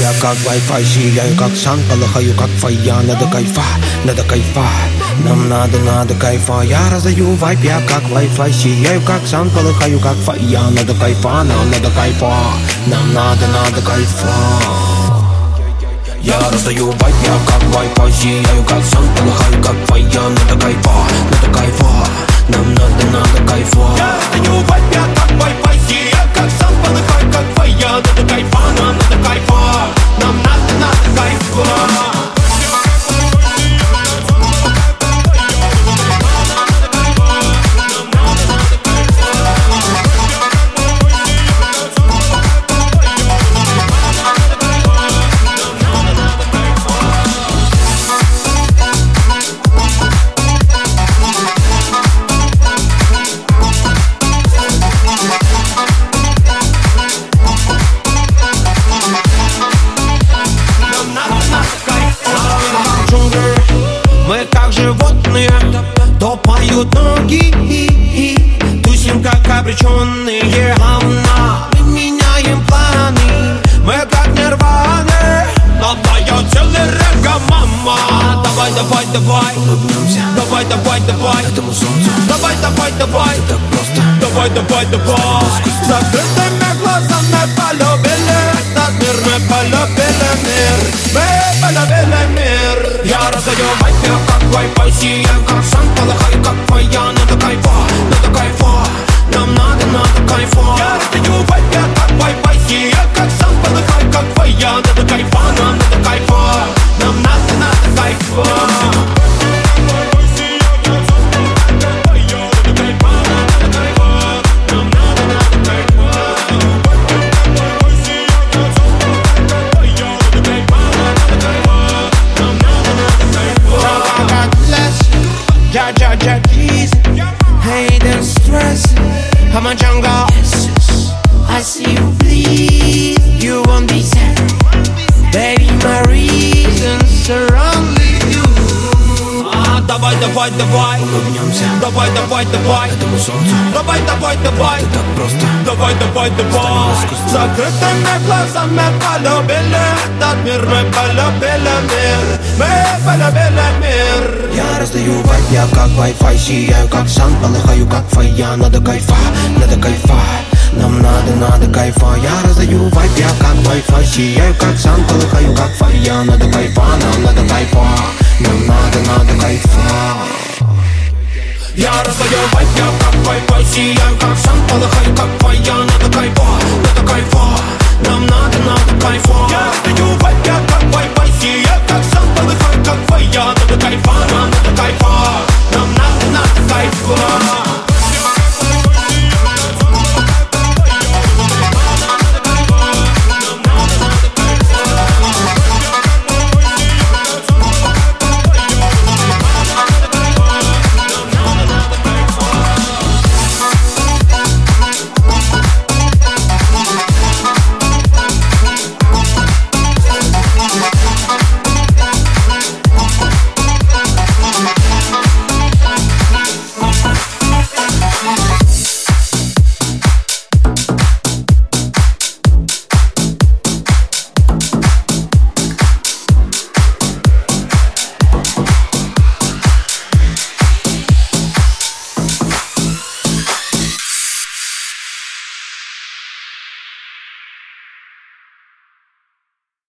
я как Wi-Fi Сияю как сан, полыхаю как фая. Надо кайфа, надо кайфа. Нам надо, надо кайфа. Я раздаю вайп, я как Wi-Fi Сияю как сан, полыхаю как фая. Надо кайфа, нам надо кайфа. Нам надо, надо кайфа. Я раздаю вайп, я как Wi-Fi Сияю как сан, полыхаю как животные Топают ноги. Тусим как обреченные говна Мы меняем планы. Мы как нирваны. Я целый рэга, мама Давай, давай, давай. Улыбнемся Давай, давай, давай. Этому солнцу. Давай, давай, давай. Так просто. Давай, давай, давай. Закрытыми как Wi-Fi Сияю a jungle I see you bleed. You won't be sad. Baby, my reasons are only you Давай, давай, давай. Улыбнемся Давай, давай, давай. Этому солнцу. Давай, давай, давай. Так просто. Давай, давай, давай. Закрытыми глазами полюбили этот мир. Мы полюбили мир. Мы полюбили мир. Я раздаю вайп, я как Wi-Fi Сияю как сан, полыхаю как фая. Надо кайфа, надо кайфа. Нам надо, надо кайфа. Я раздаю вайп, я как Wi-Fi Сияю как сан, полыхаю как фая. Надо кайфа, нам надо кайфа нам надо, надо кайфовать Я разлаю я как вай-вай Сияю как сам, полыхаю как я Надо кайфовать, надо кайфовать Нам надо, надо кайфовать Я раздаю я как вай